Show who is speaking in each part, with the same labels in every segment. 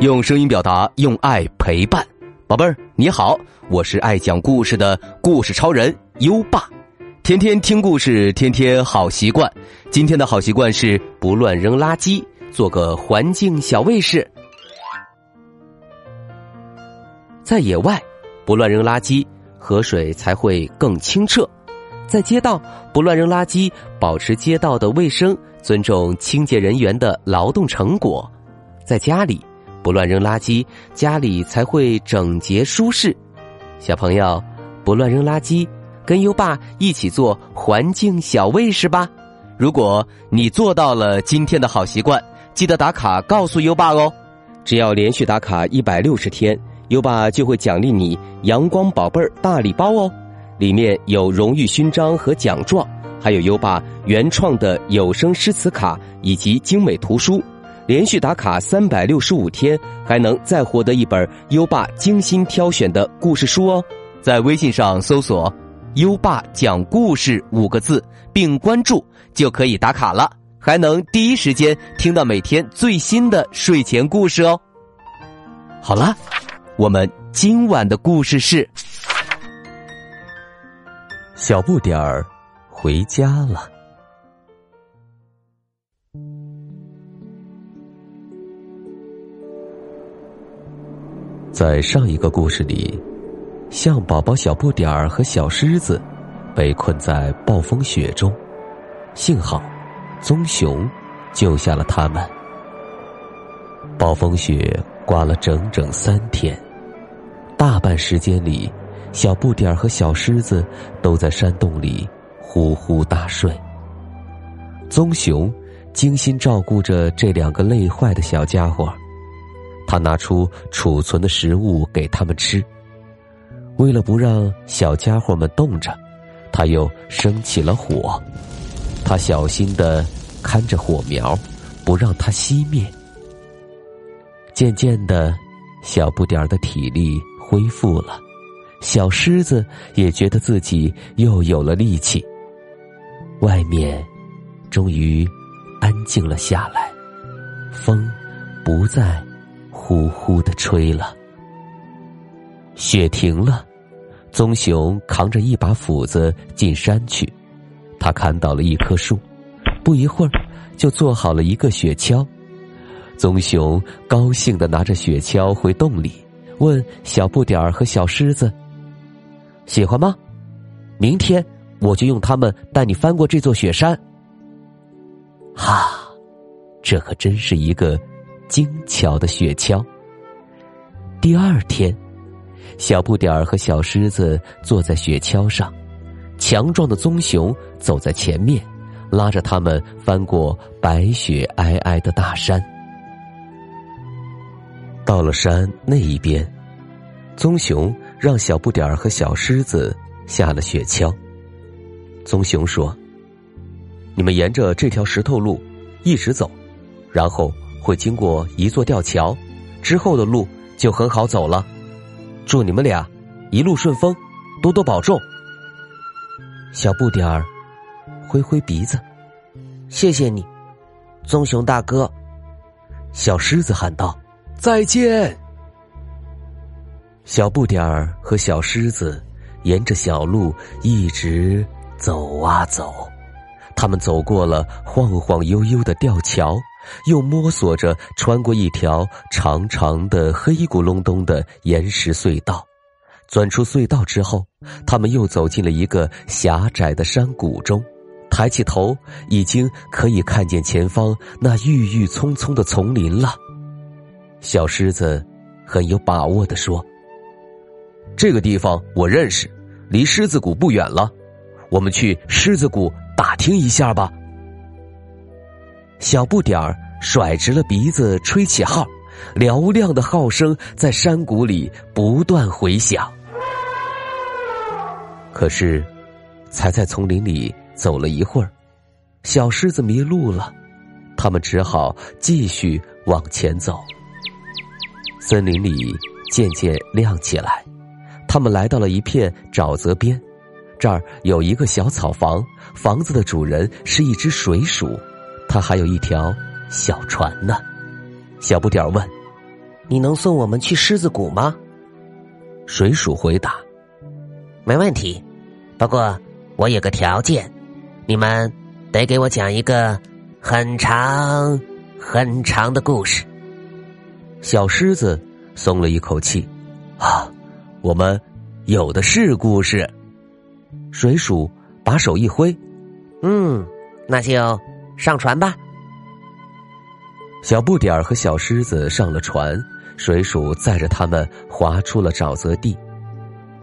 Speaker 1: 用声音表达，用爱陪伴，宝贝儿你好，我是爱讲故事的故事超人优爸，天天听故事，天天好习惯。今天的好习惯是不乱扔垃圾，做个环境小卫士。在野外，不乱扔垃圾，河水才会更清澈；在街道，不乱扔垃圾，保持街道的卫生，尊重清洁人员的劳动成果；在家里。不乱扔垃圾，家里才会整洁舒适。小朋友，不乱扔垃圾，跟优爸一起做环境小卫士吧。如果你做到了今天的好习惯，记得打卡告诉优爸哦。只要连续打卡一百六十天，优爸就会奖励你“阳光宝贝儿”大礼包哦。里面有荣誉勋章和奖状，还有优爸原创的有声诗词卡以及精美图书。连续打卡三百六十五天，还能再获得一本优爸精心挑选的故事书哦！在微信上搜索“优爸讲故事”五个字，并关注就可以打卡了，还能第一时间听到每天最新的睡前故事哦。好了，我们今晚的故事是：小不点儿回家了。在上一个故事里，象宝宝小不点儿和小狮子被困在暴风雪中，幸好棕熊救下了他们。暴风雪刮了整整三天，大半时间里，小不点儿和小狮子都在山洞里呼呼大睡。棕熊精心照顾着这两个累坏的小家伙。他拿出储存的食物给他们吃，为了不让小家伙们冻着，他又生起了火。他小心的看着火苗，不让它熄灭。渐渐的，小不点儿的体力恢复了，小狮子也觉得自己又有了力气。外面终于安静了下来，风不再。呼呼的吹了，雪停了，棕熊扛着一把斧子进山去。他看到了一棵树，不一会儿就做好了一个雪橇。棕熊高兴的拿着雪橇回洞里，问小不点儿和小狮子：“喜欢吗？明天我就用它们带你翻过这座雪山。”哈，这可真是一个。精巧的雪橇。第二天，小不点儿和小狮子坐在雪橇上，强壮的棕熊走在前面，拉着他们翻过白雪皑皑的大山。到了山那一边，棕熊让小不点儿和小狮子下了雪橇。棕熊说：“你们沿着这条石头路一直走，然后。”会经过一座吊桥，之后的路就很好走了。祝你们俩一路顺风，多多保重。小不点儿挥挥鼻子，
Speaker 2: 谢谢你，棕熊大哥。
Speaker 1: 小狮子喊道：“再见。”小不点儿和小狮子沿着小路一直走啊走，他们走过了晃晃悠悠的吊桥。又摸索着穿过一条长长的、黑咕隆咚的岩石隧道，钻出隧道之后，他们又走进了一个狭窄的山谷中。抬起头，已经可以看见前方那郁郁葱葱的丛林了。小狮子很有把握的说：“这个地方我认识，离狮子谷不远了，我们去狮子谷打听一下吧。”小不点儿甩直了鼻子，吹起号，嘹亮的号声在山谷里不断回响。可是，才在丛林里走了一会儿，小狮子迷路了，他们只好继续往前走。森林里渐渐亮起来，他们来到了一片沼泽边，这儿有一个小草房，房子的主人是一只水鼠。他还有一条小船呢，小不点问：“
Speaker 2: 你能送我们去狮子谷吗？
Speaker 1: 水鼠回答：“
Speaker 2: 没问题，不过我有个条件，你们得给我讲一个很长很长的故事。”
Speaker 1: 小狮子松了一口气：“啊，我们有的是故事。”水鼠把手一挥：“
Speaker 2: 嗯，那就上船吧。”
Speaker 1: 小不点儿和小狮子上了船，水鼠载着他们划出了沼泽地。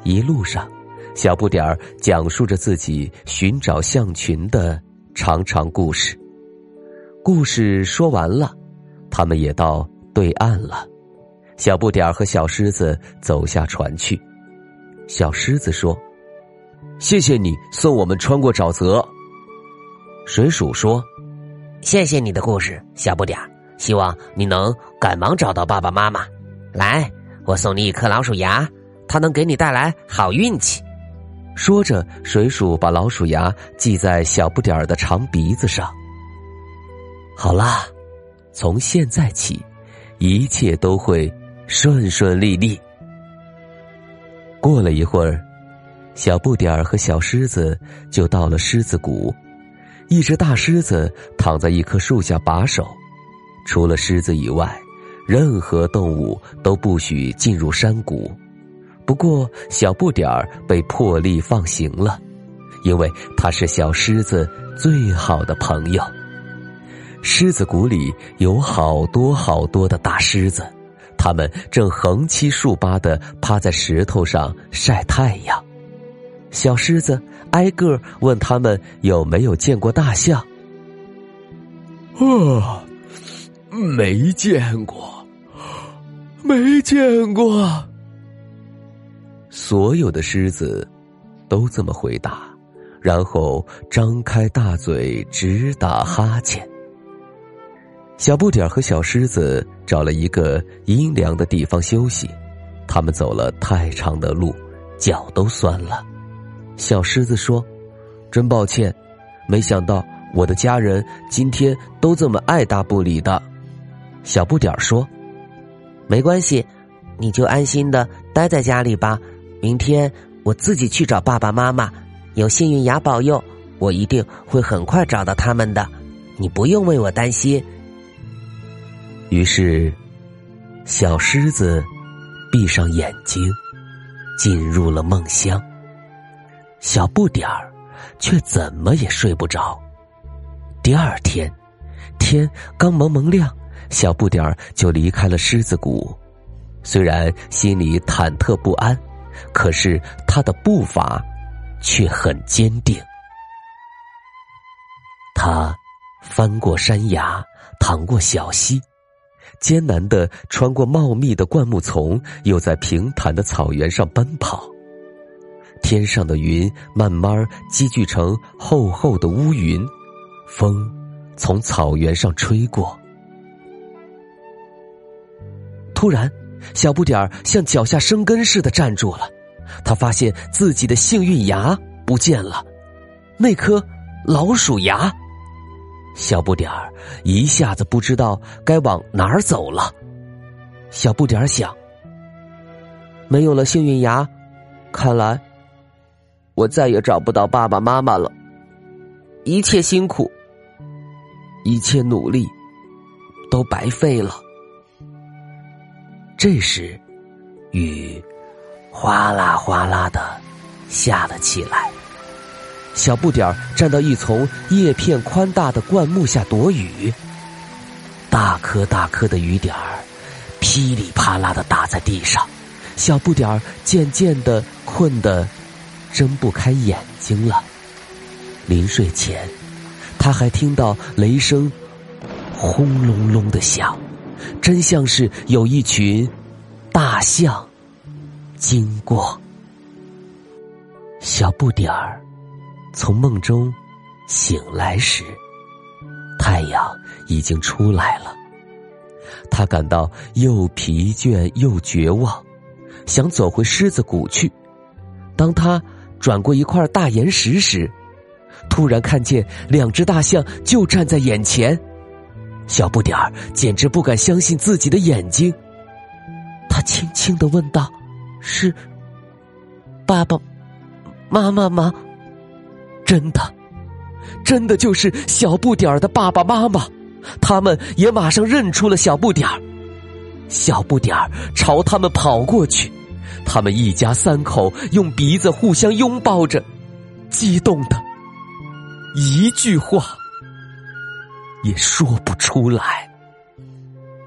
Speaker 1: 一路上，小不点儿讲述着自己寻找象群的长长故事。故事说完了，他们也到对岸了。小不点儿和小狮子走下船去。小狮子说：“谢谢你送我们穿过沼泽。”水鼠说：“
Speaker 2: 谢谢你的故事，小不点儿。”希望你能赶忙找到爸爸妈妈。来，我送你一颗老鼠牙，它能给你带来好运气。
Speaker 1: 说着，水鼠把老鼠牙系在小不点儿的长鼻子上。好啦，从现在起，一切都会顺顺利利。过了一会儿，小不点儿和小狮子就到了狮子谷。一只大狮子躺在一棵树下把守。除了狮子以外，任何动物都不许进入山谷。不过，小不点儿被破例放行了，因为他是小狮子最好的朋友。狮子谷里有好多好多的大狮子，它们正横七竖八的趴在石头上晒太阳。小狮子挨个问他们有没有见过大象。
Speaker 3: 啊。没见过，没见过。
Speaker 1: 所有的狮子都这么回答，然后张开大嘴直打哈欠。小不点儿和小狮子找了一个阴凉的地方休息，他们走了太长的路，脚都酸了。小狮子说：“真抱歉，没想到我的家人今天都这么爱答不理的。”小不点儿说：“
Speaker 2: 没关系，你就安心的待在家里吧。明天我自己去找爸爸妈妈。有幸运牙保佑，我一定会很快找到他们的。你不用为我担心。”
Speaker 1: 于是，小狮子闭上眼睛，进入了梦乡。小不点儿却怎么也睡不着。第二天，天刚蒙蒙亮。小不点儿就离开了狮子谷，虽然心里忐忑不安，可是他的步伐却很坚定。他翻过山崖，淌过小溪，艰难的穿过茂密的灌木丛，又在平坦的草原上奔跑。天上的云慢慢积聚成厚厚的乌云，风从草原上吹过。突然，小不点儿像脚下生根似的站住了。他发现自己的幸运牙不见了，那颗老鼠牙。小不点儿一下子不知道该往哪儿走了。小不点儿想：没有了幸运牙，看来我再也找不到爸爸妈妈了。一切辛苦，一切努力，都白费了。这时，雨哗啦哗啦的下了起来。小不点儿站到一丛叶片宽大的灌木下躲雨，大颗大颗的雨点儿噼里啪啦的打在地上。小不点儿渐渐的困得睁不开眼睛了。临睡前，他还听到雷声轰隆隆的响。真像是有一群大象经过。小不点儿从梦中醒来时，太阳已经出来了。他感到又疲倦又绝望，想走回狮子谷去。当他转过一块大岩石时，突然看见两只大象就站在眼前。小不点儿简直不敢相信自己的眼睛，他
Speaker 2: 轻轻的问道：“是爸爸妈妈吗？”
Speaker 1: 真的，真的就是小不点儿的爸爸妈妈。他们也马上认出了小不点儿。小不点儿朝他们跑过去，他们一家三口用鼻子互相拥抱着，激动的一句话也说不出来。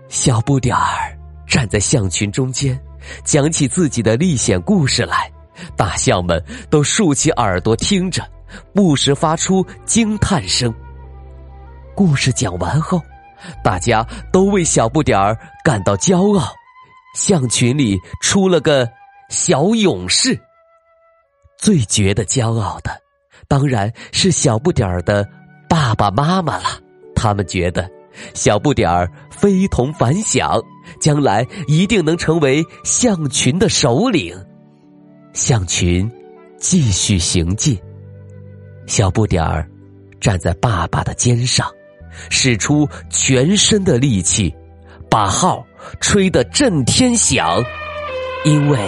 Speaker 1: 小不点儿站在象群中间，讲起自己的历险故事来，大象们都竖起耳朵听着，不时发出惊叹声。故事讲完后。大家都为小不点儿感到骄傲，象群里出了个小勇士。最觉得骄傲的，当然是小不点儿的爸爸妈妈了。他们觉得小不点儿非同凡响，将来一定能成为象群的首领。象群继续行进，小不点儿站在爸爸的肩上。使出全身的力气，把号吹得震天响，因为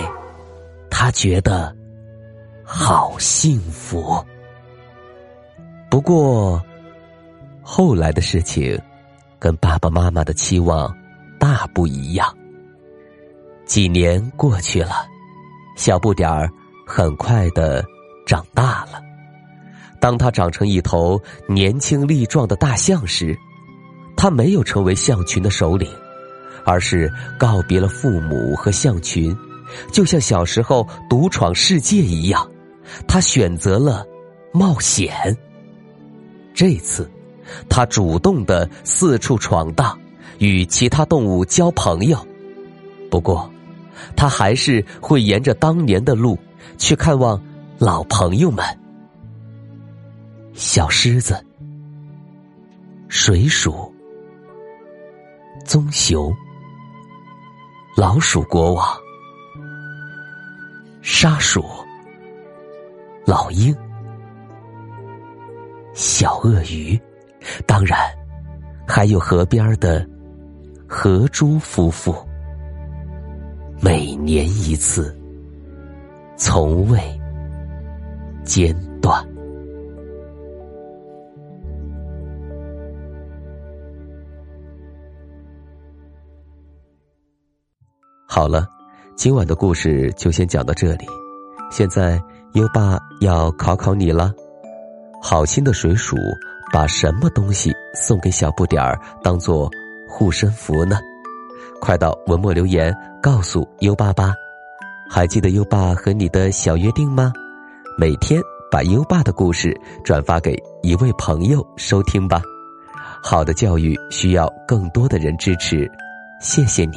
Speaker 1: 他觉得好幸福。不过，后来的事情跟爸爸妈妈的期望大不一样。几年过去了，小不点儿很快的长大了。当他长成一头年轻力壮的大象时，他没有成为象群的首领，而是告别了父母和象群，就像小时候独闯世界一样，他选择了冒险。这次，他主动的四处闯荡，与其他动物交朋友。不过，他还是会沿着当年的路去看望老朋友们。小狮子、水鼠、棕熊、老鼠国王、沙鼠、老鹰、小鳄鱼，当然还有河边的河猪夫妇，每年一次，从未间好了，今晚的故事就先讲到这里。现在优爸要考考你了：好心的水鼠把什么东西送给小不点儿当做护身符呢？快到文末留言告诉优爸吧。还记得优爸和你的小约定吗？每天把优爸的故事转发给一位朋友收听吧。好的教育需要更多的人支持，谢谢你。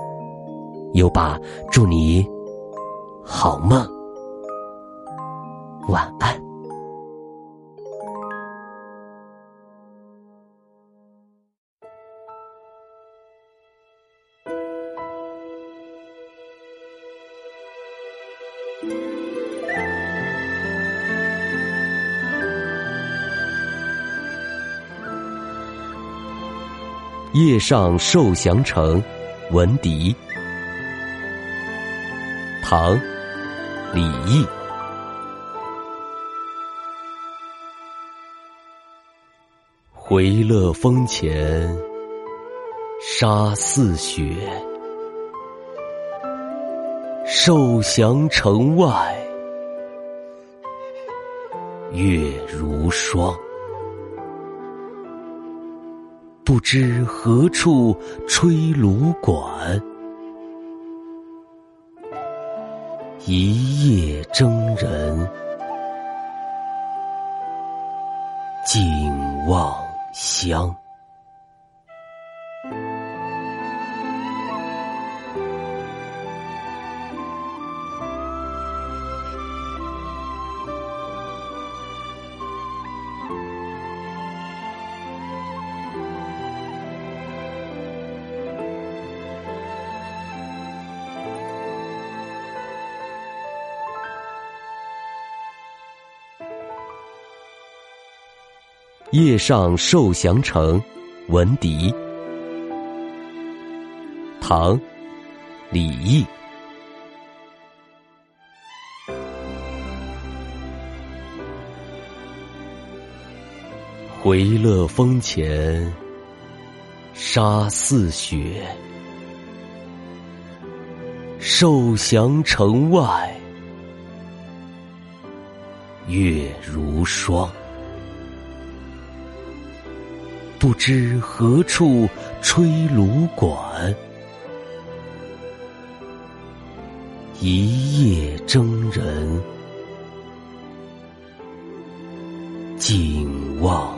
Speaker 1: 优爸，祝你好梦，晚安。夜上受降城，闻笛。唐，李益。回乐峰前，沙似雪。受降城外，月如霜。不知何处吹芦管，一夜征人尽望乡。夜上受降城，闻笛。唐，李益。回乐峰前沙似雪，受降城外月如霜。不知何处吹芦管，一夜征人尽望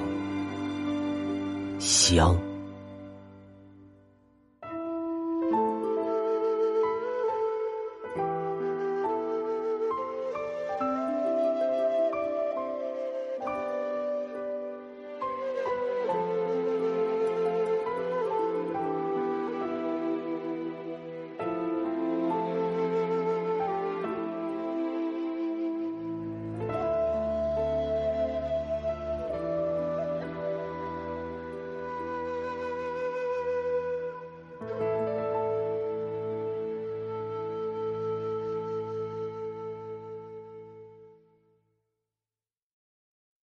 Speaker 1: 乡。